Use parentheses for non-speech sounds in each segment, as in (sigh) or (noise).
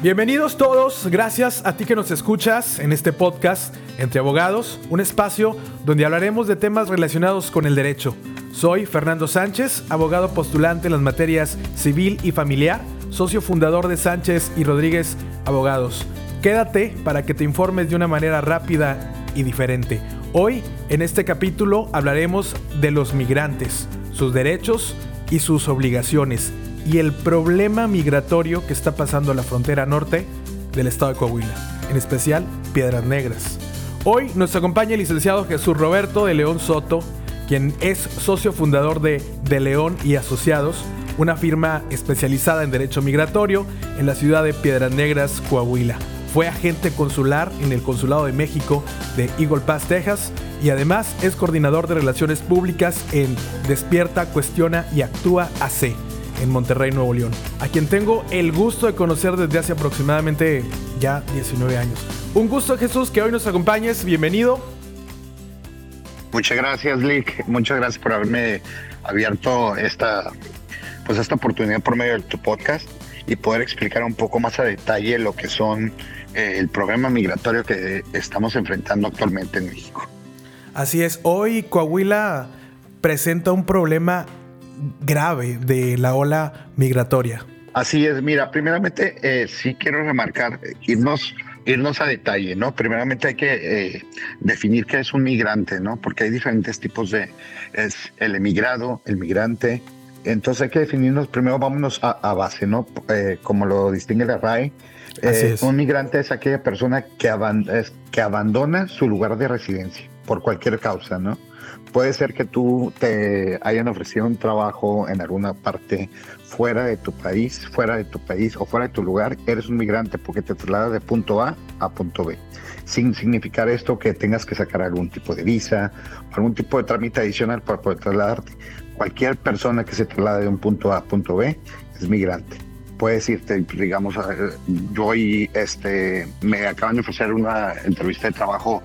Bienvenidos todos, gracias a ti que nos escuchas en este podcast Entre Abogados, un espacio donde hablaremos de temas relacionados con el derecho. Soy Fernando Sánchez, abogado postulante en las materias civil y familiar, socio fundador de Sánchez y Rodríguez Abogados. Quédate para que te informes de una manera rápida y diferente. Hoy, en este capítulo, hablaremos de los migrantes, sus derechos y sus obligaciones y el problema migratorio que está pasando a la frontera norte del estado de Coahuila, en especial Piedras Negras. Hoy nos acompaña el licenciado Jesús Roberto de León Soto, quien es socio fundador de De León y Asociados, una firma especializada en derecho migratorio en la ciudad de Piedras Negras, Coahuila. Fue agente consular en el Consulado de México de Eagle Pass, Texas, y además es coordinador de relaciones públicas en Despierta, Cuestiona y Actúa AC en Monterrey, Nuevo León, a quien tengo el gusto de conocer desde hace aproximadamente ya 19 años. Un gusto, Jesús, que hoy nos acompañes. Bienvenido. Muchas gracias, Lick. Muchas gracias por haberme abierto esta, pues esta oportunidad por medio de tu podcast y poder explicar un poco más a detalle lo que son eh, el problema migratorio que estamos enfrentando actualmente en México. Así es, hoy Coahuila presenta un problema grave de la ola migratoria. Así es, mira, primeramente eh, sí quiero remarcar, irnos, irnos a detalle, ¿no? Primeramente hay que eh, definir qué es un migrante, ¿no? Porque hay diferentes tipos de, es el emigrado, el migrante. Entonces hay que definirnos, primero vámonos a, base, ¿no? Eh, como lo distingue la RAE. Un migrante es aquella persona que, que abandona su lugar de residencia por cualquier causa, ¿no? Puede ser que tú te hayan ofrecido un trabajo en alguna parte fuera de tu país, fuera de tu país o fuera de tu lugar, eres un migrante porque te trasladas de punto A a punto B. Sin significar esto que tengas que sacar algún tipo de visa, algún tipo de trámite adicional para poder trasladarte. Cualquier persona que se traslade de un punto A a punto B es migrante. Puedes irte, digamos, yo y este, me acaban de ofrecer una entrevista de trabajo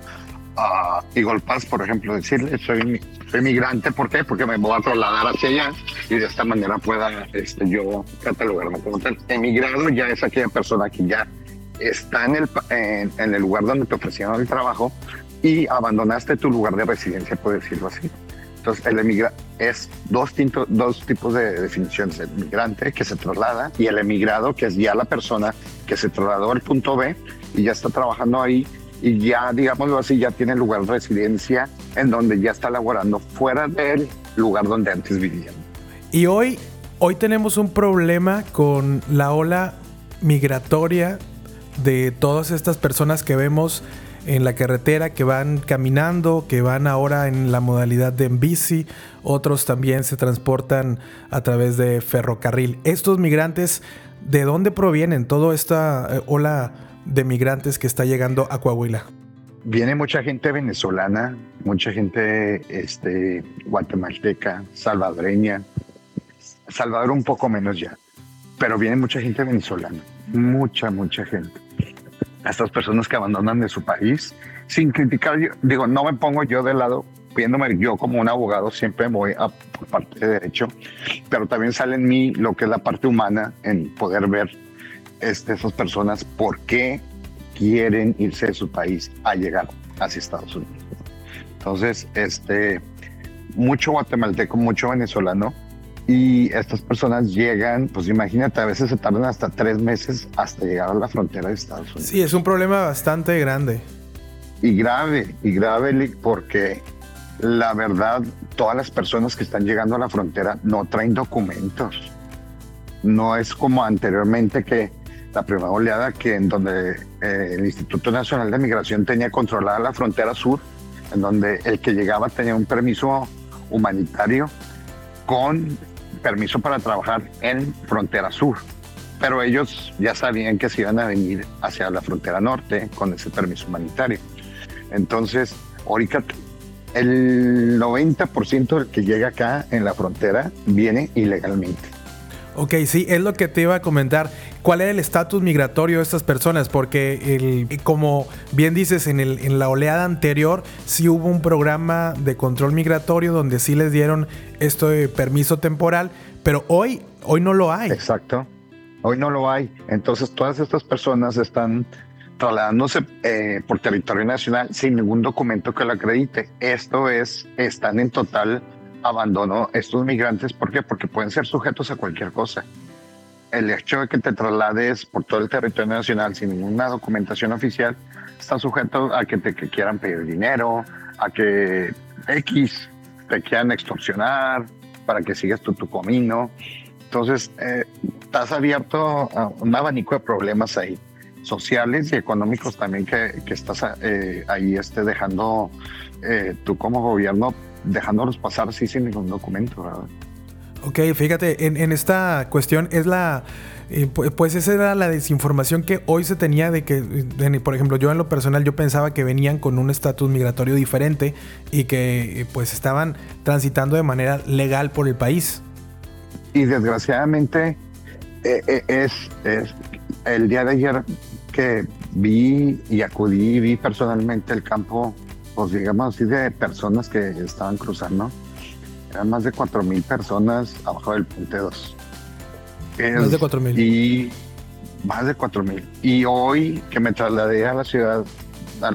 a Eagle Pass, por ejemplo, decirle, soy, soy migrante, ¿por qué? Porque me voy a trasladar hacia allá y de esta manera pueda este, yo catalogarme como tal. Emigrado ya es aquella persona que ya está en el, en, el lugar donde te ofrecieron el trabajo y abandonaste tu lugar de residencia, por decirlo así. Entonces, el emigra es dos, tinto, dos tipos de definiciones: el migrante que se traslada y el emigrado, que es ya la persona que se trasladó al punto B y ya está trabajando ahí y ya, digámoslo así, ya tiene lugar de residencia en donde ya está laborando fuera del lugar donde antes vivían. Y hoy, hoy tenemos un problema con la ola migratoria de todas estas personas que vemos en la carretera, que van caminando, que van ahora en la modalidad de en bici, otros también se transportan a través de ferrocarril. Estos migrantes, ¿de dónde provienen toda esta eh, ola de migrantes que está llegando a Coahuila? Viene mucha gente venezolana, mucha gente este, guatemalteca, salvadoreña, Salvador un poco menos ya, pero viene mucha gente venezolana, mucha, mucha gente. Estas personas que abandonan de su país, sin criticar, digo, no me pongo yo de lado, viéndome yo como un abogado, siempre voy a por parte de derecho, pero también sale en mí lo que es la parte humana, en poder ver este, esas personas por qué quieren irse de su país a llegar hacia Estados Unidos. Entonces, este, mucho guatemalteco, mucho venezolano, y estas personas llegan, pues imagínate, a veces se tardan hasta tres meses hasta llegar a la frontera de Estados Unidos. Sí, es un problema bastante grande. Y grave, y grave porque la verdad, todas las personas que están llegando a la frontera no traen documentos. No es como anteriormente que la primera oleada que en donde eh, el Instituto Nacional de Migración tenía controlada la frontera sur, en donde el que llegaba tenía un permiso humanitario con permiso para trabajar en frontera sur. Pero ellos ya sabían que se iban a venir hacia la frontera norte con ese permiso humanitario. Entonces, ahorita el 90% del que llega acá en la frontera viene ilegalmente. Ok, sí, es lo que te iba a comentar. ¿Cuál era el estatus migratorio de estas personas? Porque, el, como bien dices, en, el, en la oleada anterior sí hubo un programa de control migratorio donde sí les dieron esto de permiso temporal, pero hoy, hoy no lo hay. Exacto. Hoy no lo hay. Entonces todas estas personas están trasladándose eh, por territorio nacional sin ningún documento que lo acredite. Esto es, están en total abandono estos migrantes. ¿Por qué? Porque pueden ser sujetos a cualquier cosa. El hecho de que te traslades por todo el territorio nacional sin ninguna documentación oficial está sujeto a que te quieran pedir dinero, a que X te quieran extorsionar para que sigas tu, tu camino. Entonces, eh, estás abierto a un abanico de problemas ahí, sociales y económicos también que, que estás eh, ahí este, dejando, eh, tú como gobierno, dejándolos pasar así sin ningún documento, ¿verdad? Ok, fíjate, en, en esta cuestión es la pues esa era la desinformación que hoy se tenía de que, por ejemplo, yo en lo personal yo pensaba que venían con un estatus migratorio diferente y que pues estaban transitando de manera legal por el país. Y desgraciadamente eh, eh, es, es el día de ayer que vi y acudí, vi personalmente el campo, pues digamos así, de personas que estaban cruzando. Eran más de 4.000 personas abajo del puente 2 más de 4.000. Y más de 4.000. Y hoy que me trasladé a la ciudad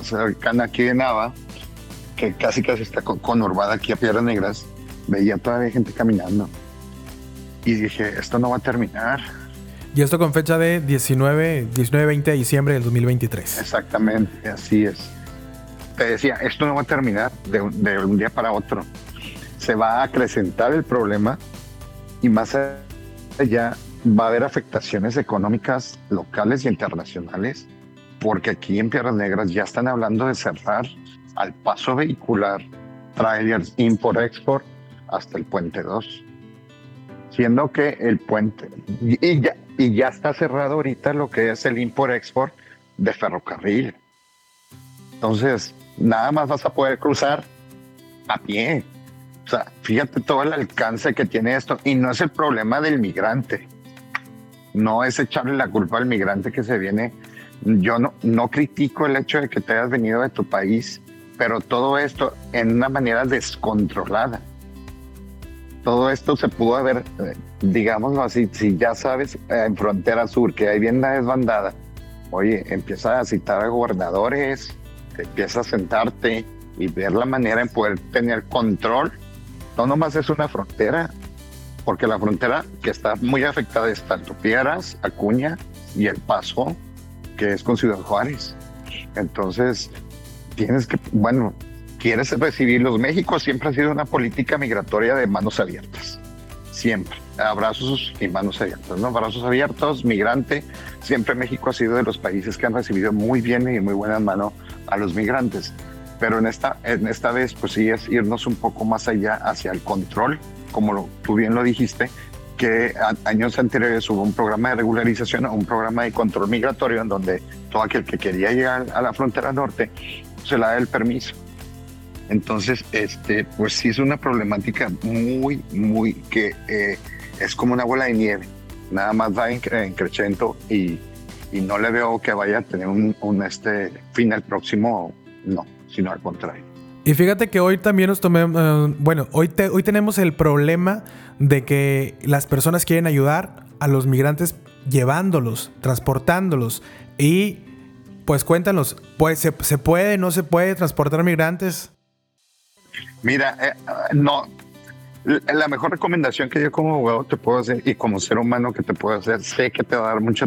cercana aquí de Nava, que casi casi está conurbada aquí a Piedras Negras, veía todavía gente caminando. Y dije, esto no va a terminar. Y esto con fecha de 19, 19 20 de diciembre del 2023. Exactamente, así es. Te decía, esto no va a terminar de un día para otro. Se va a acrecentar el problema y más allá va a haber afectaciones económicas locales y internacionales, porque aquí en Piedras Negras ya están hablando de cerrar al paso vehicular trailers import-export hasta el puente 2. Siendo que el puente, y ya, y ya está cerrado ahorita lo que es el import-export de ferrocarril. Entonces, nada más vas a poder cruzar a pie. O sea, fíjate todo el alcance que tiene esto. Y no es el problema del migrante no es echarle la culpa al migrante que se viene. Yo no, no critico el hecho de que te hayas venido de tu país, pero todo esto en una manera descontrolada. Todo esto se pudo haber, eh, digámoslo así, si ya sabes eh, en frontera sur que hay bien la desbandada, oye, empieza a citar a gobernadores, empieza a sentarte y ver la manera en poder tener control. No nomás es una frontera, porque la frontera que está muy afectada es tanto Piedras, Acuña y El Paso, que es con Ciudad Juárez. Entonces, tienes que, bueno, quieres recibirlos. México siempre ha sido una política migratoria de manos abiertas, siempre. Abrazos y manos abiertas, ¿no? Abrazos abiertos, migrante. Siempre México ha sido de los países que han recibido muy bien y muy buena mano a los migrantes. Pero en esta, en esta vez, pues sí, es irnos un poco más allá hacia el control como tú bien lo dijiste, que años anteriores hubo un programa de regularización un programa de control migratorio en donde todo aquel que quería llegar a la frontera norte se le da el permiso. Entonces, este, pues sí es una problemática muy, muy que eh, es como una bola de nieve. Nada más va en, creciendo y, y, no le veo que vaya a tener un, un este fin al próximo, no, sino al contrario. Y fíjate que hoy también nos tomemos, eh, bueno, hoy, hoy tenemos el problema de que las personas quieren ayudar a los migrantes llevándolos, transportándolos. Y pues cuéntanos, pues, ¿se, ¿se puede, no se puede transportar migrantes? Mira, eh, no, la mejor recomendación que yo como abogado te puedo hacer y como ser humano que te puedo hacer, sé que te va a dar mucha,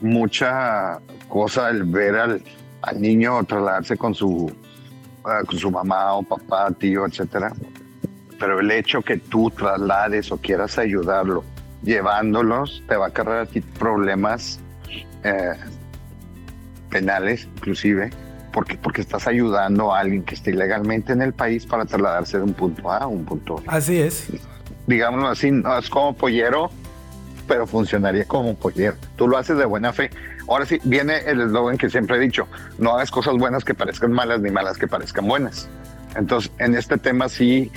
mucha cosa el ver al, al niño trasladarse con su con su mamá o papá, tío, etcétera. Pero el hecho que tú traslades o quieras ayudarlo llevándolos te va a cargar a ti problemas eh, penales, inclusive, porque, porque estás ayudando a alguien que esté ilegalmente en el país para trasladarse de un punto A a un punto B. Así es. Digámoslo así, no es como pollero, pero funcionaría como pollero. Tú lo haces de buena fe. Ahora sí, viene el eslogan que siempre he dicho, no hagas cosas buenas que parezcan malas ni malas que parezcan buenas. Entonces, en este tema sí,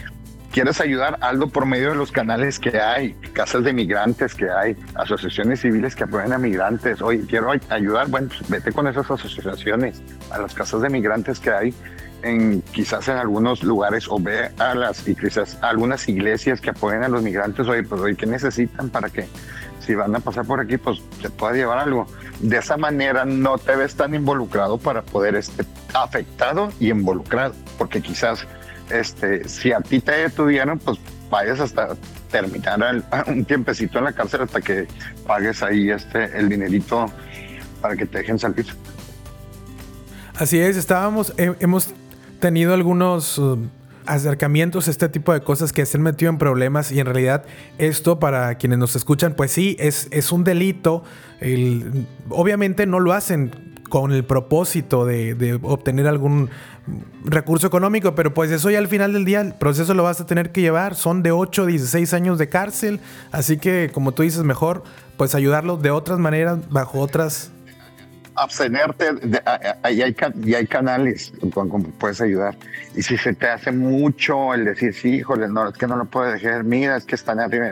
quieres ayudar, algo por medio de los canales que hay, casas de migrantes que hay, asociaciones civiles que apoyan a migrantes. Oye, quiero ayudar, bueno, pues vete con esas asociaciones, a las casas de migrantes que hay en quizás en algunos lugares o ve a las y quizás algunas iglesias que apoyan a los migrantes, oye, pues oye, ¿qué necesitan para que si van a pasar por aquí, pues te pueda llevar algo. De esa manera no te ves tan involucrado para poder estar afectado y involucrado, porque quizás este, si a ti te detuvieron, pues vayas hasta terminar (laughs) un tiempecito en la cárcel hasta que pagues ahí este, el dinerito para que te dejen salir. Así es, estábamos, hemos tenido algunos uh, acercamientos este tipo de cosas que se han metido en problemas y en realidad esto para quienes nos escuchan, pues sí, es, es un delito. obviamente no lo hacen con el propósito de, obtener algún recurso económico, pero pues eso ya al final del día el proceso lo vas a tener que llevar. Son de 8 a 16 años de cárcel, así que como tú dices, mejor pues ayudarlos de otras maneras, bajo otras abstenerte, ahí hay, y hay canales con cómo puedes ayudar. Y si se te hace mucho el decir, sí, híjole, no, es que no lo puedo dejar, mira, es que están arriba,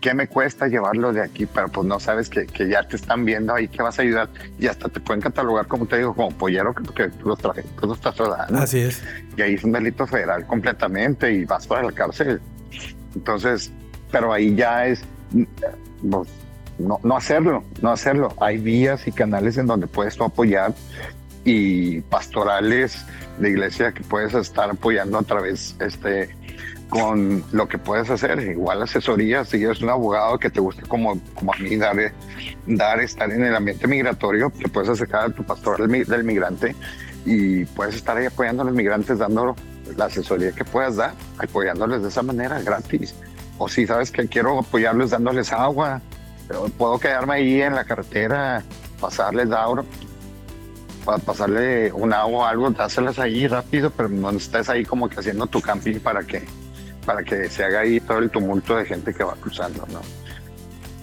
¿qué me cuesta llevarlo de aquí? Pero pues no sabes que, que ya te están viendo ahí, que vas a ayudar y hasta te pueden catalogar, como te digo, como pollero, que tú los, traje, tú los estás tratando. Así es. Y ahí es un delito federal completamente y vas para la cárcel. Entonces, pero ahí ya es, pues, no, no hacerlo, no hacerlo. Hay vías y canales en donde puedes tú apoyar y pastorales de iglesia que puedes estar apoyando a través este con lo que puedes hacer, igual asesoría, si eres un abogado que te gusta como, como a mí dar, dar, estar en el ambiente migratorio, te puedes acercar a tu pastoral del migrante y puedes estar ahí apoyando a los migrantes, dando la asesoría que puedas dar, apoyándoles de esa manera gratis. O si sabes que quiero apoyarles dándoles agua, puedo quedarme ahí en la carretera, pasarles agua, pasarle un agua o algo, dárselas ahí rápido, pero no estés ahí como que haciendo tu camping para que, para que se haga ahí todo el tumulto de gente que va cruzando, ¿no?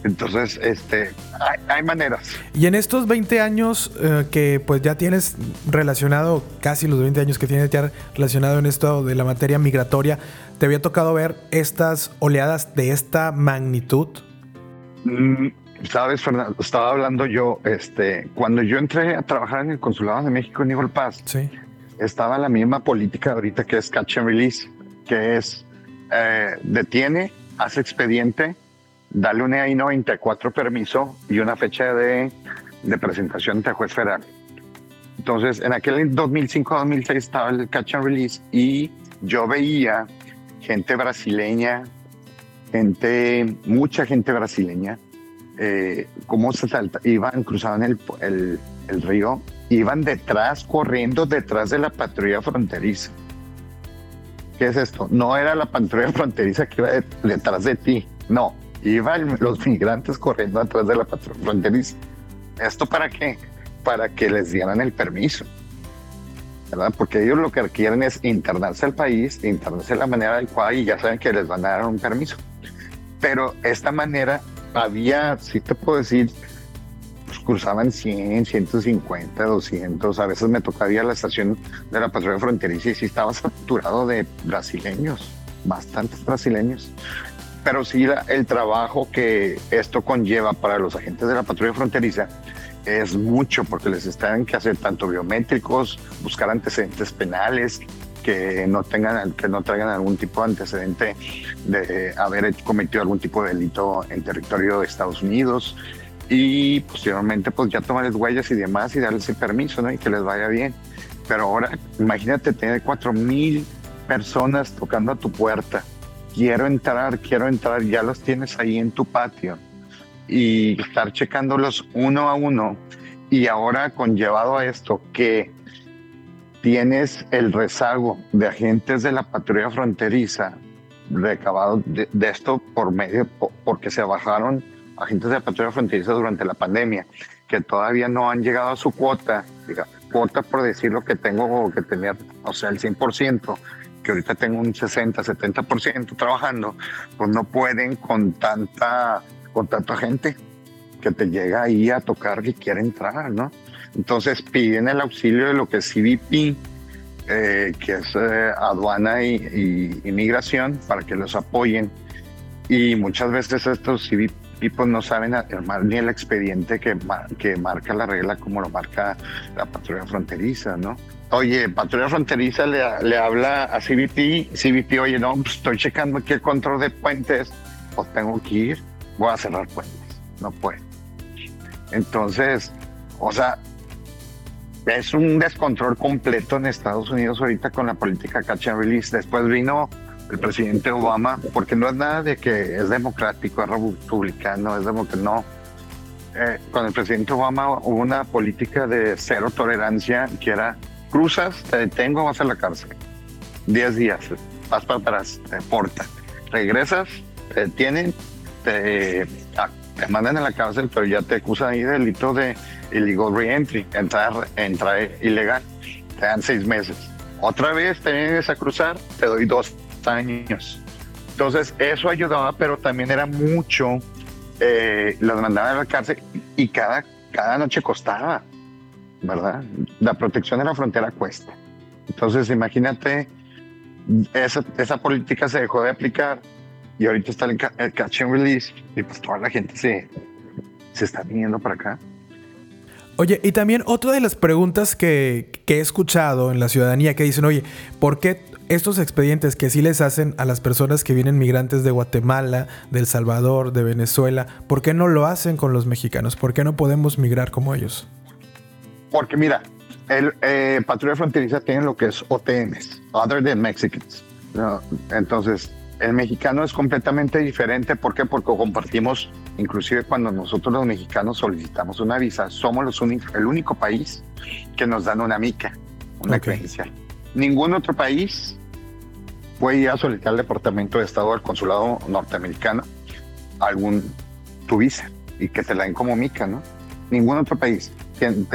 Entonces, este, hay, maneras. Y en estos 20 años eh, que pues ya tienes relacionado, casi los 20 años que tienes ya relacionado en esto de la materia migratoria, ¿te había tocado ver estas oleadas de esta magnitud? Mm, Sabes, Fernando, estaba hablando yo, este, cuando yo entré a trabajar en el Consulado de México en Igual Paz, estaba la misma política ahorita que es catch and release, que es eh, detiene, hace expediente, dale un EI 94 permiso y una fecha de, de presentación ante juez federal. Entonces, en aquel 2005-2006 estaba el catch and release y yo veía gente brasileña gente, mucha gente brasileña, eh, cómo se salta, iban, cruzaban el, río, iban detrás, corriendo detrás de la patrulla fronteriza. ¿Qué es esto? No era la patrulla fronteriza que iba detrás de ti, no, iban los migrantes corriendo detrás de la patrulla fronteriza. ¿Esto para qué? Para que les dieran el permiso. ¿verdad? Porque ellos lo que quieren es internarse al país, internarse de la manera adecuada y ya saben que les van a dar un permiso pero esta manera había, sí te puedo decir, pues cruzaban 100, 150, 200, a veces me tocaba ir a la estación de la patrulla fronteriza y sí estaba saturado de brasileños, bastantes brasileños. Pero sí el trabajo que esto conlleva para los agentes de la patrulla fronteriza es mucho porque les están que hacer tanto biométricos, buscar antecedentes penales, que no tengan, que no traigan algún tipo de antecedente de haber cometido algún tipo de delito en territorio de Estados Unidos y posteriormente pues ya tomarles huellas y demás y darles el permiso, ¿no? Y que les vaya bien. Pero ahora imagínate tener cuatro mil personas tocando a tu puerta. Quiero entrar, quiero entrar, ya los tienes ahí en tu patio y estar checándolos uno a uno. Y ahora conllevado a esto que tienes el rezago de agentes de la patrulla fronteriza recabado de, esto por medio, porque se bajaron agentes de la patrulla fronteriza durante la pandemia, que todavía no han llegado a su cuota, diga, cuota por decir lo que tengo que tener, o sea, el 100%, que ahorita tengo un 60, 70% trabajando, pues no pueden con tanta, con tanta gente que te llega ahí a tocar que quiere entrar, ¿no? Entonces piden el auxilio de lo que es CBP, eh, que es eh, aduana y, inmigración, para que los apoyen. Y muchas veces estos CBP pues, no saben armar ni el expediente que, marca la regla como lo marca la patrulla fronteriza, ¿no? Oye, patrulla fronteriza le, habla a CBP, CBP, oye, no, pues, estoy checando aquí el control de puentes, pues tengo que ir, voy a cerrar puentes no puede. Entonces, o sea, es un descontrol completo en Estados Unidos ahorita con la política catch. Después vino el presidente Obama, porque no es nada de que es democrático, es republicano, es democrático, no. Eh, con el presidente Obama hubo una política de cero tolerancia que era cruzas, te detengo, vas a la cárcel. Diez días, vas para atrás, te portan. Regresas, te detienen, te, ah, te mandan a la cárcel, pero ya te acusan ahí de delito de illegal reentry, entrar, entrar ilegal. Te dan seis meses. Otra vez te vienes a cruzar, te doy dos años. Entonces, eso ayudaba, pero también era mucho. Eh, las mandaban a la cárcel y cada, cada noche costaba, ¿verdad? La protección de la frontera cuesta. Entonces, imagínate, esa, esa política se dejó de aplicar y ahorita está el, el catch and release y pues toda la gente se, se está viniendo para acá. Oye, y también otra de las preguntas que, que, he escuchado en la ciudadanía que dicen, oye, ¿por qué estos expedientes que sí les hacen a las personas que vienen migrantes de Guatemala, de El Salvador, de Venezuela, ¿por qué no lo hacen con los mexicanos? ¿Por qué no podemos migrar como ellos? Porque mira, el eh, patrulla fronteriza tiene lo que es OTMs, Other Than Mexicans. Entonces, el mexicano es completamente diferente. ¿Por qué? Porque compartimos, inclusive cuando nosotros los mexicanos solicitamos una visa, somos los el único país que nos dan una mica, una okay. credencial ningún otro país puede ir a solicitar al Departamento de Estado del Consulado norteamericano algún tu visa y que te la den como mica, ¿no? Ningún otro país.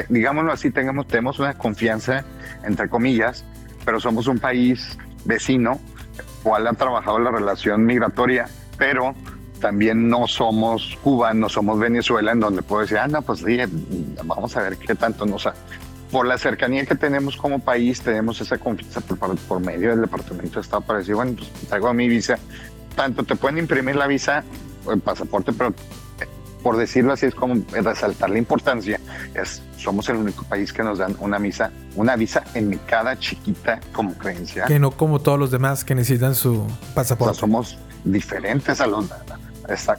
Digámoslo así, tengamos, tenemos una confianza, entre comillas, pero somos un país vecino, cual ha trabajado la relación migratoria, pero también no somos Cuba, no somos Venezuela, en donde puedo decir, ah, no, pues vamos a ver qué tanto nos, por la cercanía que tenemos como país, tenemos esa confianza por, por medio del Departamento de Estado para decir, bueno, pues traigo mi visa. Tanto te pueden imprimir la visa o el pasaporte, pero por decirlo así, es como resaltar la importancia. Es, somos el único país que nos dan una visa, una visa en cada chiquita como creencia. Que no como todos los demás que necesitan su pasaporte. O sea, somos diferentes a los...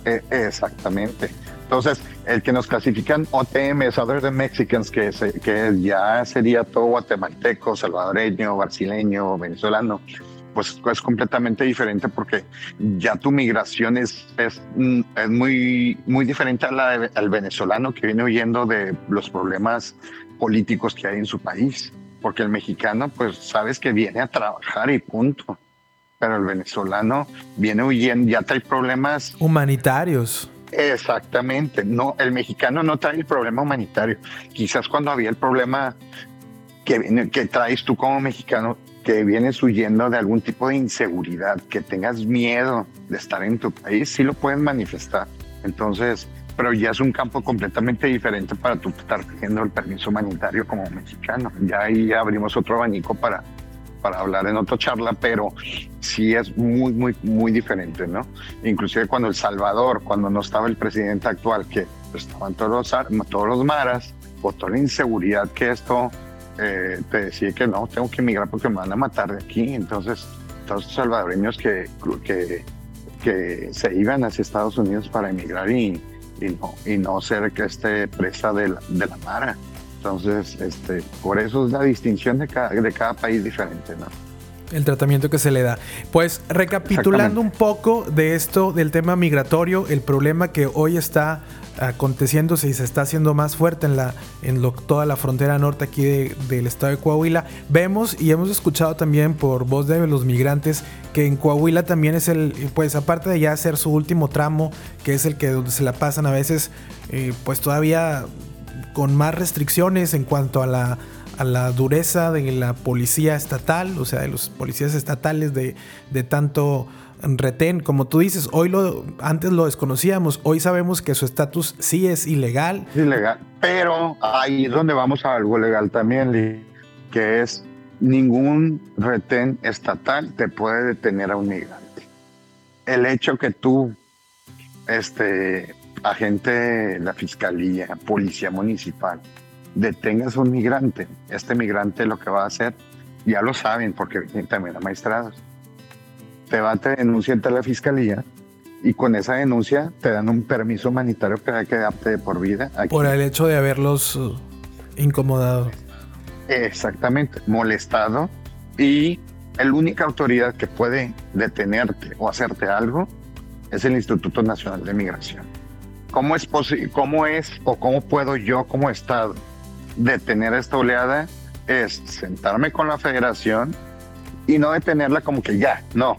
Eh, exactamente. Entonces, el que nos clasifican OTMs, Other Than Mexicans, que, que ya sería todo guatemalteco, salvadoreño, brasileño, venezolano, pues es completamente diferente porque ya tu migración es, es, es muy, muy diferente a la al venezolano que viene huyendo de los problemas políticos que hay en su país. Porque el mexicano, pues sabes que viene a trabajar y punto. Pero el venezolano viene huyendo, ya trae problemas humanitarios Exactamente, no, el mexicano no trae el problema humanitario. Quizás cuando había el problema que, que traes tú como mexicano, que vienes huyendo de algún tipo de inseguridad, que tengas miedo de estar en tu país, sí lo pueden manifestar. Entonces, pero ya es un campo completamente diferente para tú estar pidiendo el permiso humanitario como mexicano. Ya ahí abrimos otro abanico para para hablar en otra charla, pero sí es muy, muy, muy diferente, ¿no? Inclusive cuando El Salvador, cuando no estaba el presidente actual, que estaban todos los, todos los maras, por toda la inseguridad que esto eh, te decía que no, tengo que emigrar porque me van a matar de aquí. Entonces, todos los salvadoreños que, que, que se iban hacia Estados Unidos para emigrar y, y, no, y no ser que esté presa de la, de la mara. Entonces, este, por eso es la distinción de cada, de cada país diferente, ¿no? El tratamiento que se le da. Pues recapitulando un poco de esto, del tema migratorio, el problema que hoy está aconteciéndose y se está haciendo más fuerte en, la, en lo, toda la frontera norte aquí del estado de Coahuila. Vemos y hemos escuchado también por voz de los migrantes que en Coahuila también es el, pues aparte de ya hacer su último tramo, que es el que donde se la pasan a veces, eh, pues todavía con más restricciones en cuanto a la, dureza de la policía estatal, o sea, de los policías estatales de, de tanto retén, como tú dices, hoy lo antes lo desconocíamos, hoy sabemos que su estatus sí es ilegal. Ilegal, pero ahí es donde vamos a algo legal también, que es ningún retén estatal te puede detener a un migrante. El hecho que tú este, agente la fiscalía, policía municipal, detengas a un migrante, este migrante lo que va a hacer, ya lo saben porque también a maestrados, te va a denunciar ante la fiscalía y con esa denuncia te dan un permiso humanitario para quedarte de por vida. Por el hecho de haberlos uh, incomodado. Exactamente, molestado y la única autoridad que puede detenerte o hacerte algo es el Instituto Nacional de Migración. ¿Cómo es, cómo es o cómo puedo yo como Estado detener esta oleada? Es sentarme con la federación y no detenerla como que ya, no,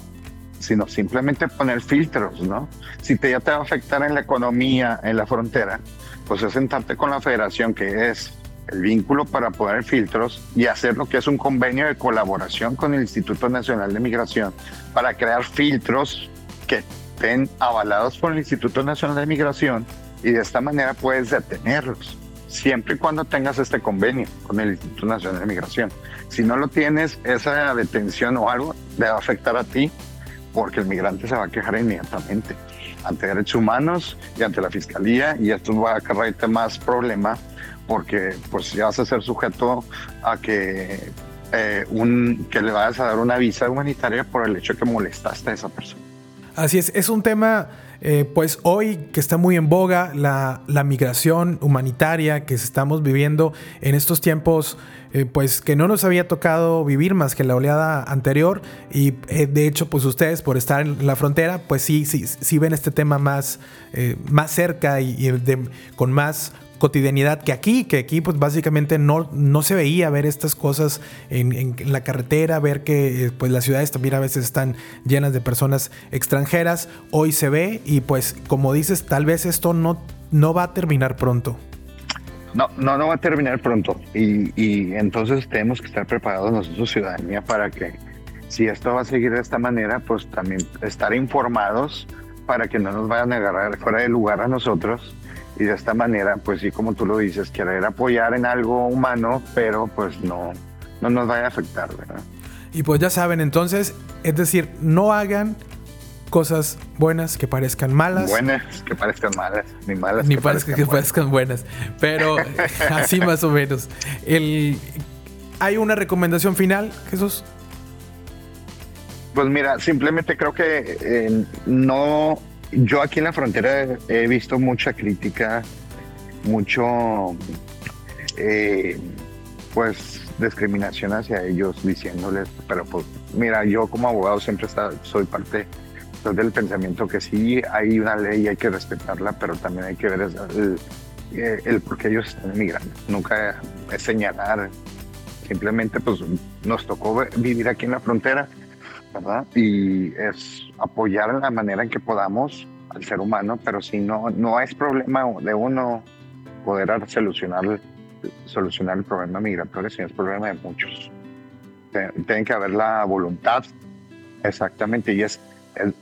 sino simplemente poner filtros, ¿no? Si te, ya te va a afectar en la economía, en la frontera, pues es sentarte con la federación, que es el vínculo para poner filtros y hacer lo que es un convenio de colaboración con el Instituto Nacional de Migración para crear filtros que estén avalados por el Instituto Nacional de Migración y de esta manera puedes detenerlos, siempre y cuando tengas este convenio con el Instituto Nacional de Migración. Si no lo tienes, esa detención o algo te va a afectar a ti porque el migrante se va a quejar inmediatamente ante derechos humanos y ante la fiscalía y esto va a acarrearte más problema porque pues ya vas a ser sujeto a que, eh, un, que le vayas a dar una visa humanitaria por el hecho de que molestaste a esa persona. Así es, es un tema eh, pues hoy que está muy en boga la, migración humanitaria que estamos viviendo en estos tiempos, eh, pues que no nos había tocado vivir más que la oleada anterior. Y eh, de hecho pues ustedes por estar en la frontera pues sí, sí, sí ven este tema más, más cerca y, con más cotidianidad que aquí, que aquí pues básicamente no, no se veía ver estas cosas en, la carretera, ver que pues las ciudades también a veces están llenas de personas extranjeras, hoy se ve y pues como dices, tal vez esto no, no va a terminar pronto. No, no, no va a terminar pronto. Y, y entonces tenemos que estar preparados nosotros ciudadanía para que si esto va a seguir de esta manera, pues también estar informados para que no nos vayan a agarrar fuera de lugar a nosotros y de esta manera, pues sí, como tú lo dices, querer apoyar en algo humano, pero pues no, no nos vaya a afectar, ¿verdad? Y pues ya saben, entonces, es decir, no hagan cosas buenas que parezcan malas. Buenas que parezcan malas, ni malas ni que, parezcan, que parezcan buenas. Pero (laughs) así más o menos. El, ¿Hay una recomendación final, Jesús? Pues mira, simplemente creo que eh, no yo aquí en la frontera he visto mucha crítica, mucho, eh, pues, discriminación hacia ellos, diciéndoles, pero pues, mira, yo como abogado siempre soy parte del pensamiento que sí hay una ley y hay que respetarla, pero también hay que ver el, eh, el, por qué ellos están emigrando. Nunca es señalar, simplemente pues nos tocó vivir aquí en la frontera Y es apoyar la manera en que podamos al ser humano, pero si no, no es problema de uno poder solucionar, solucionar el problema migratorio, sino es problema de muchos. Tiene que haber la voluntad, exactamente, y es,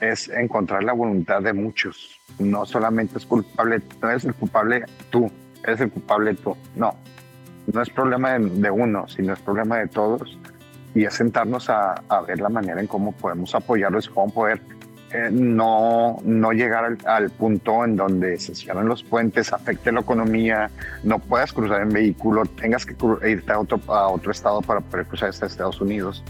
es, encontrar la voluntad de muchos. No solamente es culpable, no es el culpable tú, es el culpable tú. No, no es problema de uno, sino es problema de todos y es sentarnos a, a, ver la manera en cómo podemos apoyarlos, cómo poder eh, no, no llegar al, punto en donde se cierran los puentes, afecte la economía, no puedas cruzar en vehículo, tengas que irte a otro, a otro estado para poder cruzar hasta Estados Unidos.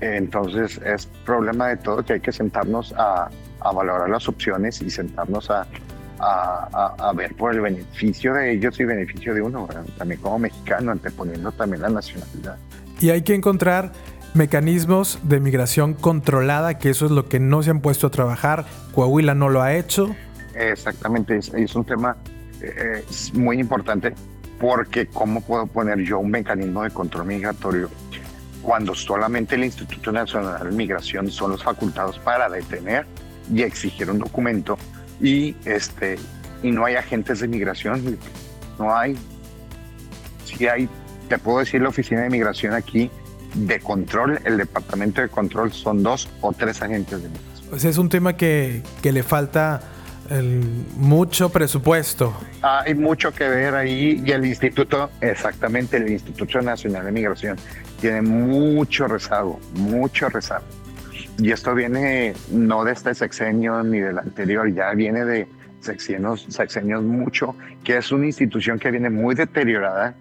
entonces es problema de todo que hay que sentarnos a, a valorar las opciones y sentarnos a, a, a, ver por el beneficio de ellos y beneficio de uno, también como mexicano, anteponiendo también la nacionalidad. Y hay que encontrar mecanismos de migración controlada, que eso es lo que no se han puesto a trabajar. Coahuila no lo ha hecho. Exactamente, es, un tema eh, muy importante porque ¿cómo puedo poner yo un mecanismo de control migratorio cuando solamente el Instituto Nacional de Migración son los facultados para detener y exigir un documento y este y no hay agentes de migración, no hay. Si hay te puedo decir la oficina de migración aquí de control, el departamento de control son dos o tres agentes de migración. Pues es un tema que, que le falta mucho presupuesto. hay mucho que ver ahí y el instituto, exactamente, el Instituto Nacional de Migración tiene mucho rezago, mucho rezago. Y esto viene no de este sexenio ni del anterior, ya viene de sexenios, sexenios mucho, que es una institución que viene muy deteriorada,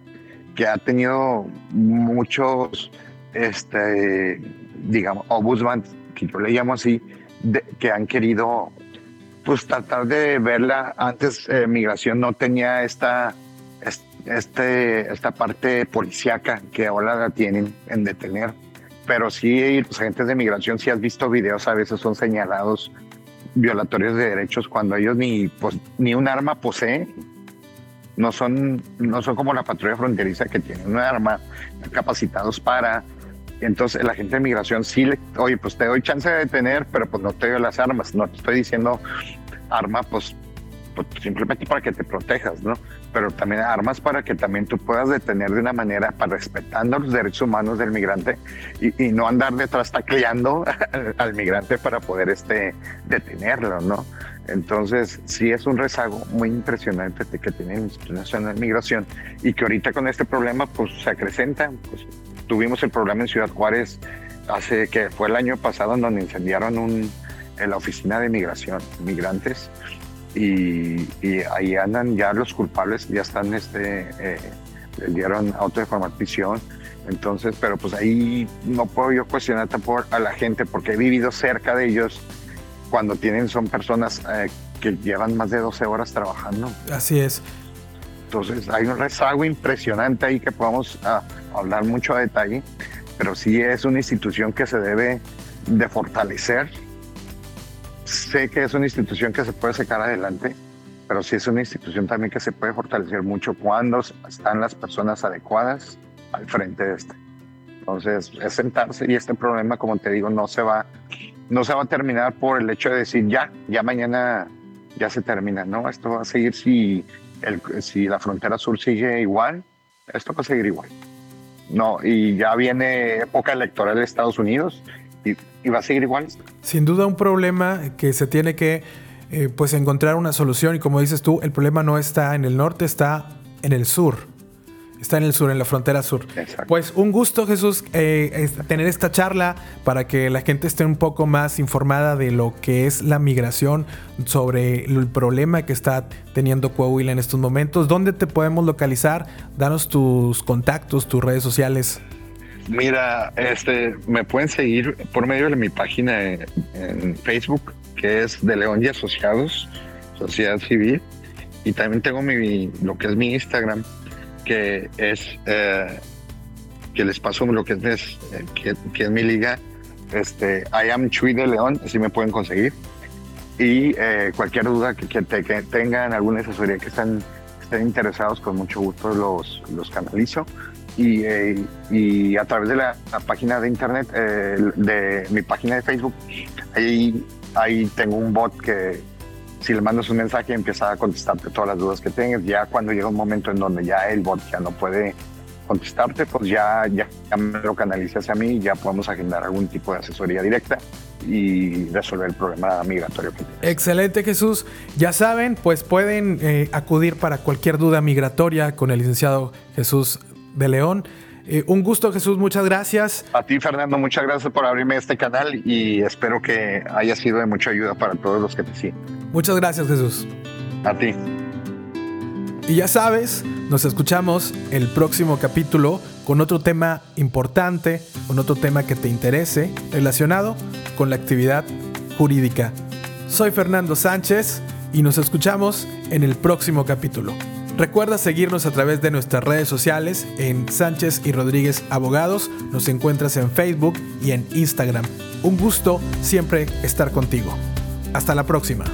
que ha tenido muchos, este, digamos, ombudsman, que yo le llamo así, que han querido pues tratar de verla. Antes eh, migración no tenía esta, este, esta parte policíaca que ahora la tienen en detener. Pero sí, los agentes de migración, si has visto videos, a veces son señalados violatorios de derechos cuando ellos ni, pues, ni un arma poseen. No son, no son como la patrulla fronteriza que tienen un arma, capacitados para. Entonces, el agente de migración sí le, oye, pues te doy chance de detener, pero pues no te doy las armas. No te estoy diciendo arma, pues pues, simplemente para que te protejas, ¿no? Pero también armas para que también tú puedas detener de una manera para respetando los derechos humanos del migrante y, no andar detrás tacleando (laughs) al, migrante para poder este, detenerlo, ¿no? Entonces, sí es un rezago muy impresionante que tiene el Instituto Nacional de Migración y que ahorita con este problema pues se acrecenta. Pues, tuvimos el problema en Ciudad Juárez hace que fue el año pasado en donde incendiaron un, en la oficina de migración, migrantes, y, ahí andan ya los culpables, ya están, este, eh, les dieron auto de formatización. Entonces, pero pues ahí no puedo yo cuestionar tampoco a la gente porque he vivido cerca de ellos cuando tienen, son personas eh, que llevan más de 12 horas trabajando. Así es. Entonces hay un rezago impresionante ahí que podemos ah, hablar mucho a detalle, pero sí es una institución que se debe de fortalecer sé que es una institución que se puede sacar adelante, pero sí es una institución también que se puede fortalecer mucho cuando están las personas adecuadas al frente de este. Entonces, es sentarse y este problema, como te digo, no se va, no se va a terminar por el hecho de decir ya, ya mañana ya se termina, ¿no? Esto va a seguir si, la frontera sur sigue igual, esto va a seguir igual. No, y ya viene época electoral de Estados Unidos y, va a seguir igual. Sin duda un problema que se tiene que eh, pues encontrar una solución y como dices tú, el problema no está en el norte, está en el sur. Está en el sur, en la frontera sur. Pues un gusto, Jesús, eh, tener esta charla para que la gente esté un poco más informada de lo que es la migración, sobre el problema que está teniendo Coahuila en estos momentos. ¿Dónde te podemos localizar? Danos tus contactos, tus redes sociales. Mira, este, me pueden seguir por medio de mi página en, Facebook, que es de León y Asociados, Sociedad Civil, y también tengo mi, lo que es mi Instagram, que es eh, que les paso lo que es, que, es mi liga, este, I am Chuy de León, así me pueden conseguir. Y eh, cualquier duda que, que, tengan, alguna asesoría que están, estén interesados, con mucho gusto los, los canalizo y, eh, y a través de la, página de internet, eh, de mi página de Facebook, ahí, ahí tengo un bot que si le mandas un mensaje empieza a contestarte todas las dudas que tengas. Ya cuando llega un momento en donde ya el bot ya no puede contestarte, pues ya, ya, me lo canaliza hacia mí y ya podemos agendar algún tipo de asesoría directa y resolver el problema migratorio. Excelente Jesús. Ya saben, pues pueden eh, acudir para cualquier duda migratoria con el licenciado Jesús de León. Eh, un gusto, Jesús, muchas gracias. A ti, Fernando, muchas gracias por abrirme este canal y espero que haya sido de mucha ayuda para todos los que te siguen. Muchas gracias, Jesús. A ti. Y ya sabes, nos escuchamos el próximo capítulo con otro tema importante, con otro tema que te interese relacionado con la actividad jurídica. Soy Fernando Sánchez y nos escuchamos en el próximo capítulo. Recuerda seguirnos a través de nuestras redes sociales en Sánchez y Rodríguez Abogados. Nos encuentras en Facebook y en Instagram. Un gusto siempre estar contigo. Hasta la próxima.